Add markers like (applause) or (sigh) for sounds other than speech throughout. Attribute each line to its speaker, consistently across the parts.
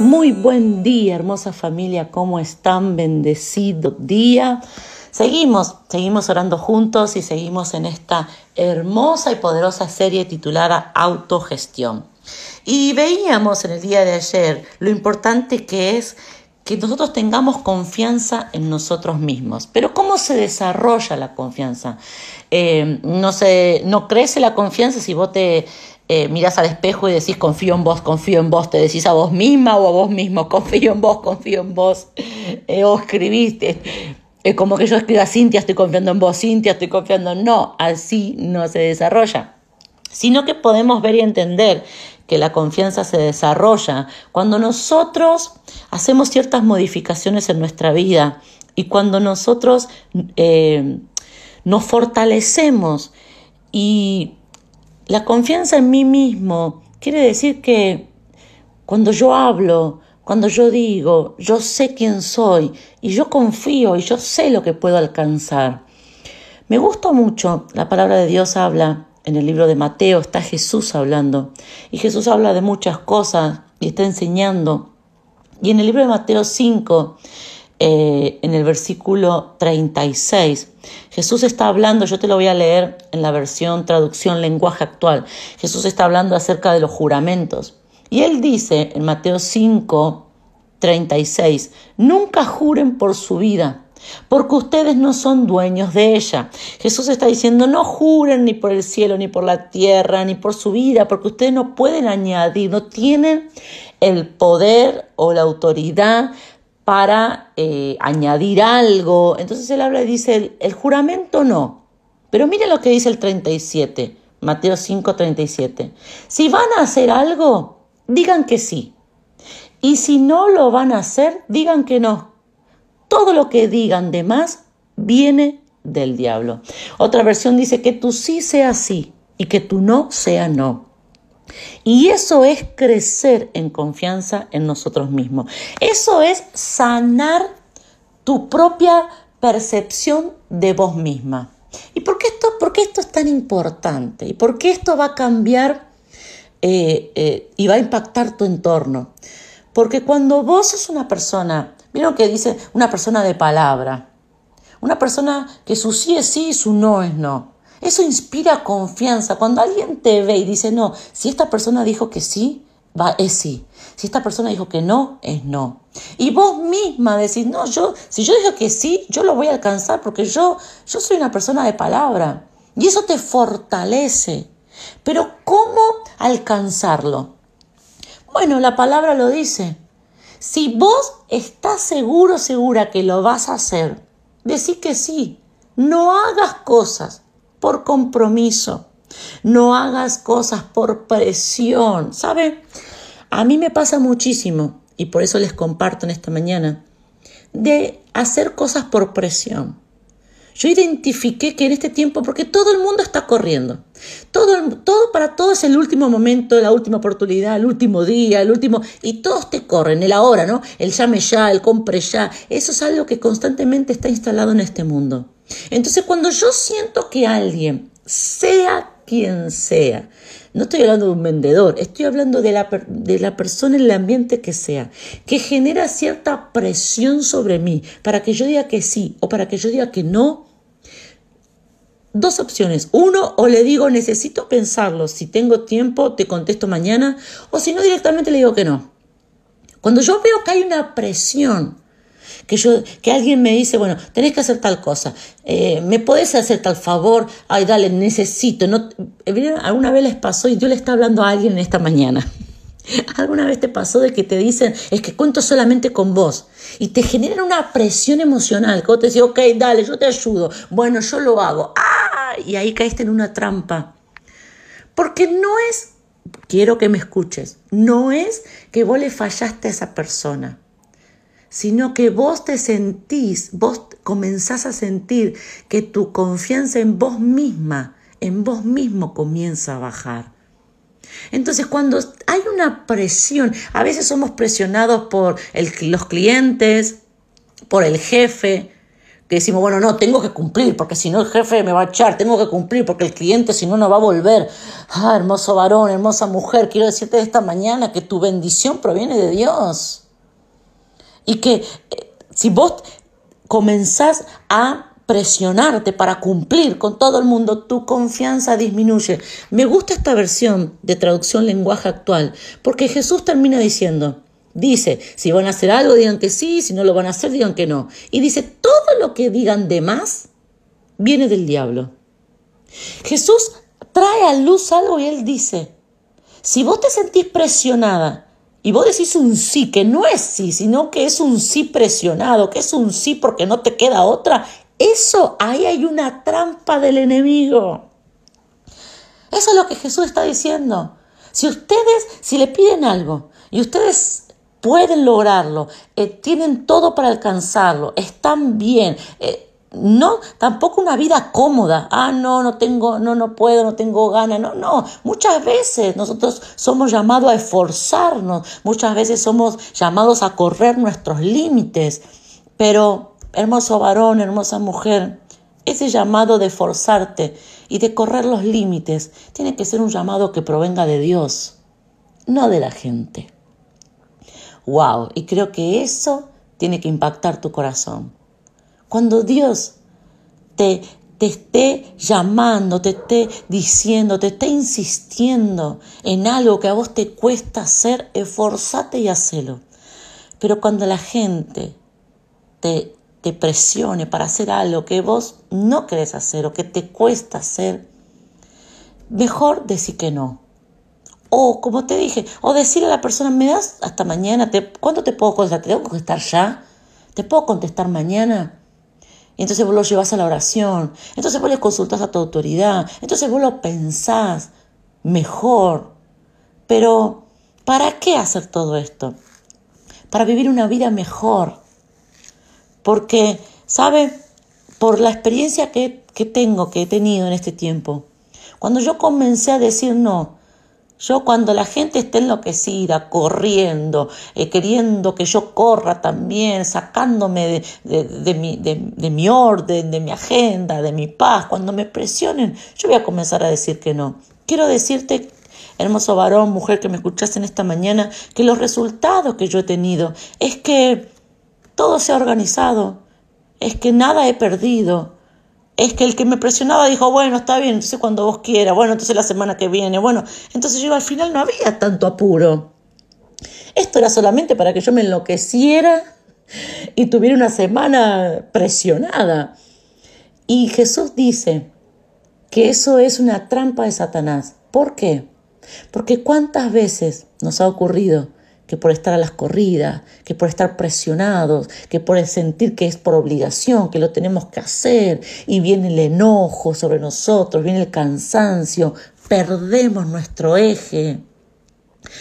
Speaker 1: Muy buen día, hermosa familia, ¿cómo están? Bendecido día. Seguimos, seguimos orando juntos y seguimos en esta hermosa y poderosa serie titulada Autogestión. Y veíamos en el día de ayer lo importante que es que nosotros tengamos confianza en nosotros mismos. Pero ¿cómo se desarrolla la confianza? Eh, no, se, no crece la confianza si vos te eh, miras al espejo y decís confío en vos, confío en vos, te decís a vos misma o a vos mismo, confío en vos, confío en vos, (laughs) eh, o escribiste, es como que yo escriba Cintia, estoy confiando en vos, Cintia, estoy confiando no, así no se desarrolla, sino que podemos ver y entender que la confianza se desarrolla cuando nosotros hacemos ciertas modificaciones en nuestra vida y cuando nosotros eh, nos fortalecemos y la confianza en mí mismo quiere decir que cuando yo hablo, cuando yo digo, yo sé quién soy y yo confío y yo sé lo que puedo alcanzar. Me gusta mucho, la palabra de Dios habla, en el libro de Mateo está Jesús hablando y Jesús habla de muchas cosas y está enseñando. Y en el libro de Mateo 5 eh, en el versículo 36. Jesús está hablando, yo te lo voy a leer en la versión traducción lenguaje actual. Jesús está hablando acerca de los juramentos. Y él dice en Mateo 5, 36, nunca juren por su vida, porque ustedes no son dueños de ella. Jesús está diciendo, no juren ni por el cielo, ni por la tierra, ni por su vida, porque ustedes no pueden añadir, no tienen el poder o la autoridad para eh, añadir algo. Entonces él habla y dice, el, juramento no. Pero mire lo que dice el 37, Mateo 5, 37. Si van a hacer algo, digan que sí. Y si no lo van a hacer, digan que no. Todo lo que digan de más viene del diablo. Otra versión dice que tu sí sea sí y que tu no sea no. Y eso es crecer en confianza en nosotros mismos. Eso es sanar tu propia percepción de vos misma. ¿Y por qué esto, por esto es tan importante? ¿Y por qué esto va a cambiar eh, eh, y va a impactar tu entorno? Porque cuando vos sos una persona, ¿vieron que dice una persona de palabra? Una persona que su sí es sí y su no es no. Eso inspira confianza. Cuando alguien te ve y dice, no, si esta persona dijo que sí, va, es sí. Si esta persona dijo que no, es no. Y vos misma decís, no, yo, si yo digo que sí, yo lo voy a alcanzar porque yo, yo soy una persona de palabra. Y eso te fortalece. Pero ¿cómo alcanzarlo? Bueno, la palabra lo dice. Si vos estás seguro, segura que lo vas a hacer, decís que sí. No hagas cosas por compromiso. No hagas cosas por presión. ¿Sabe? A mí me pasa muchísimo, y por eso les comparto en esta mañana, de hacer cosas por presión. Yo identifiqué que en este tiempo, porque todo el mundo está corriendo, todo, todo para todo es el último momento, la última oportunidad, el último día, el último, y todos te corren, el ahora, ¿no? El llame ya, el compre ya, eso es algo que constantemente está instalado en este mundo. Entonces, cuando yo siento que alguien, sea quien sea, no estoy hablando de un vendedor, estoy hablando de la, de la persona en el ambiente que sea, que genera cierta presión sobre mí para que yo diga que sí o para que yo diga que no, dos opciones. Uno, o le digo necesito pensarlo, si tengo tiempo te contesto mañana, o si no directamente le digo que no. Cuando yo veo que hay una presión que, yo, que alguien me dice, bueno, tenés que hacer tal cosa, eh, ¿me podés hacer tal favor? Ay, dale, necesito. No, ¿Alguna vez les pasó y yo le está hablando a alguien en esta mañana? (laughs) ¿Alguna vez te pasó de que te dicen, es que cuento solamente con vos? Y te generan una presión emocional, que vos te decís, ok, dale, yo te ayudo, bueno, yo lo hago. ¡Ah! Y ahí caíste en una trampa. Porque no es, quiero que me escuches, no es que vos le fallaste a esa persona sino que vos te sentís, vos comenzás a sentir que tu confianza en vos misma, en vos mismo comienza a bajar. Entonces, cuando hay una presión, a veces somos presionados por los clientes, por el jefe, que decimos, bueno, no, tengo que cumplir, porque si no el jefe me va a echar, tengo que cumplir, porque el cliente si no no va a volver. Ah, hermoso varón, hermosa mujer, quiero decirte esta mañana que tu bendición proviene de Dios. Y que eh, si vos comenzás a presionarte para cumplir con todo el mundo, tu confianza disminuye. Me gusta esta versión de traducción lenguaje actual, porque Jesús termina diciendo, Dice, si van a hacer algo, digan que sí, si no lo van a hacer, digan que no. Y dice, todo lo que digan de más viene del diablo. Jesús trae a luz algo y él dice, si vos te sentís presionada y vos decís un sí, que no es sí, sino que es un sí presionado, que es un sí porque no te queda otra, eso, ahí hay una trampa del enemigo. Eso es lo que Jesús está diciendo. Si ustedes, si le piden algo y ustedes pueden lograrlo, eh, tienen todo para alcanzarlo, están bien. Eh, no, tampoco una vida cómoda. Ah, no, no tengo, no, no puedo, no tengo ganas. No, no. Muchas veces nosotros somos llamados a esforzarnos. Muchas veces somos llamados a correr nuestros límites. Pero, hermoso varón, hermosa mujer, ese llamado de esforzarte y de correr los límites tiene que ser un llamado que provenga de Dios, no de la gente. Wow, y creo que eso tiene que impactar tu corazón. Cuando Dios te, te esté llamando, te esté diciendo, te esté insistiendo en algo que a vos te cuesta hacer, esforzate y hacelo. Pero cuando la gente te, te presione para hacer algo que vos no querés hacer o que te cuesta hacer, mejor decir que no. O, como te dije, o decirle a la persona, me das hasta mañana, te, ¿cuándo te puedo contestar? ¿Te tengo que contestar ya? ¿Te puedo contestar mañana? Entonces vos lo llevas a la oración, entonces vos le consultas a tu autoridad, entonces vos lo pensás mejor. Pero, ¿para qué hacer todo esto? Para vivir una vida mejor. Porque, ¿sabe? Por la experiencia que, que tengo, que he tenido en este tiempo, cuando yo comencé a decir no, yo cuando la gente esté enloquecida, corriendo, eh, queriendo que yo corra también, sacándome de, mi, de, mi orden, de mi agenda, de mi paz, cuando me presionen, yo voy a comenzar a decir que no. Quiero decirte hermoso varón, mujer que me escuchaste en esta mañana, que los resultados que yo he tenido es que todo se ha organizado, es que nada he perdido, es que el que me presionaba dijo, bueno, está bien, entonces cuando vos quieras, bueno, entonces la semana que viene, bueno, entonces yo al final no había tanto apuro. Esto era solamente para que yo me enloqueciera y tuviera una semana presionada. Y Jesús dice que eso es una trampa de Satanás. ¿Por qué? Porque cuántas veces nos ha ocurrido que por estar a las corridas, que por estar presionados, que por sentir que es por obligación, que lo tenemos que hacer, y viene el enojo sobre nosotros, viene el cansancio, perdemos nuestro eje.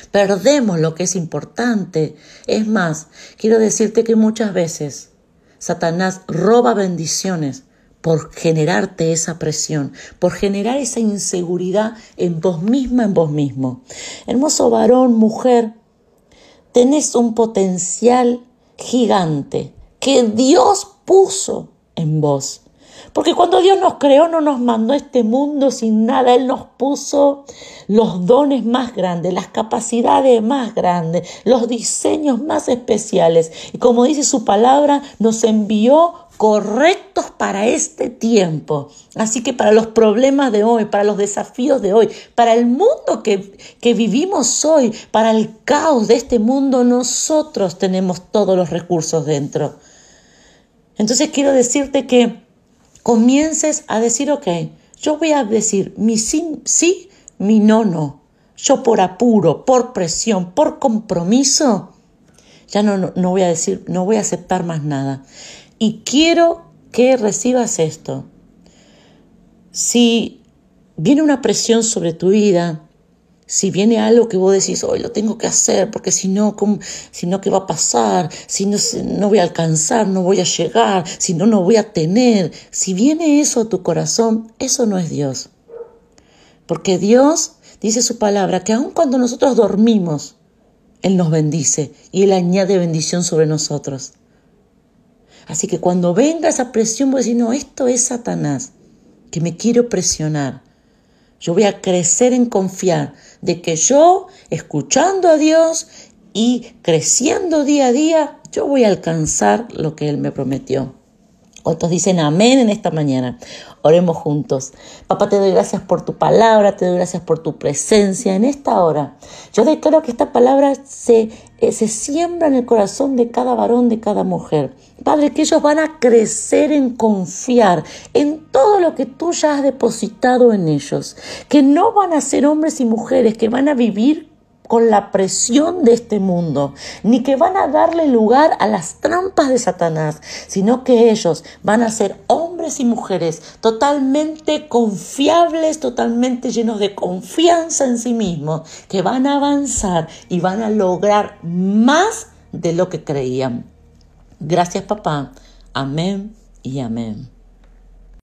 Speaker 1: Perdemos lo que es importante. Es más, quiero decirte que muchas veces Satanás roba bendiciones por generarte esa presión, por generar esa inseguridad en vos misma, en vos mismo. Hermoso varón, mujer, tenés un potencial gigante que Dios puso en vos. Porque cuando Dios nos creó no nos mandó este mundo sin nada, Él nos puso los dones más grandes, las capacidades más grandes, los diseños más especiales. Y como dice su palabra, nos envió correctos para este tiempo. Así que para los problemas de hoy, para los desafíos de hoy, para el mundo que, que vivimos hoy, para el caos de este mundo, nosotros tenemos todos los recursos dentro. Entonces quiero decirte que comiences a decir, ok, yo voy a decir mi sí, sí, mi no, no. Yo por apuro, por presión, por compromiso, ya no, no, no voy a decir, no voy a aceptar más nada. Y quiero que recibas esto. Si viene una presión sobre tu vida, si viene algo que vos decís, hoy lo tengo que hacer, porque si no, si no, ¿qué va a pasar? Si no, no voy a alcanzar, no voy a llegar, si no, no voy a tener. Si viene eso a tu corazón, eso no es Dios. Porque Dios dice su palabra que aun cuando nosotros dormimos, Él nos bendice y Él añade bendición sobre nosotros. Así que cuando venga esa presión, voy a decir, no, esto es Satanás, que me quiero presionar. Yo voy a crecer en confiar de que yo, escuchando a Dios y creciendo día a día, yo voy a alcanzar lo que Él me prometió. Otros dicen amén en esta mañana. Oremos juntos. Papá, te doy gracias por tu palabra, te doy gracias por tu presencia en esta hora. Yo declaro que esta palabra se, eh, se siembra en el corazón de cada varón, de cada mujer. Padre, que ellos van a crecer en confiar en todo lo que tú ya has depositado en ellos. Que no van a ser hombres y mujeres que van a vivir con la presión de este mundo, ni que van a darle lugar a las trampas de Satanás, sino que ellos van a ser hombres y mujeres totalmente confiables, totalmente llenos de confianza en sí mismos, que van a avanzar y van a lograr más de lo que creían. Gracias papá. Amén y amén.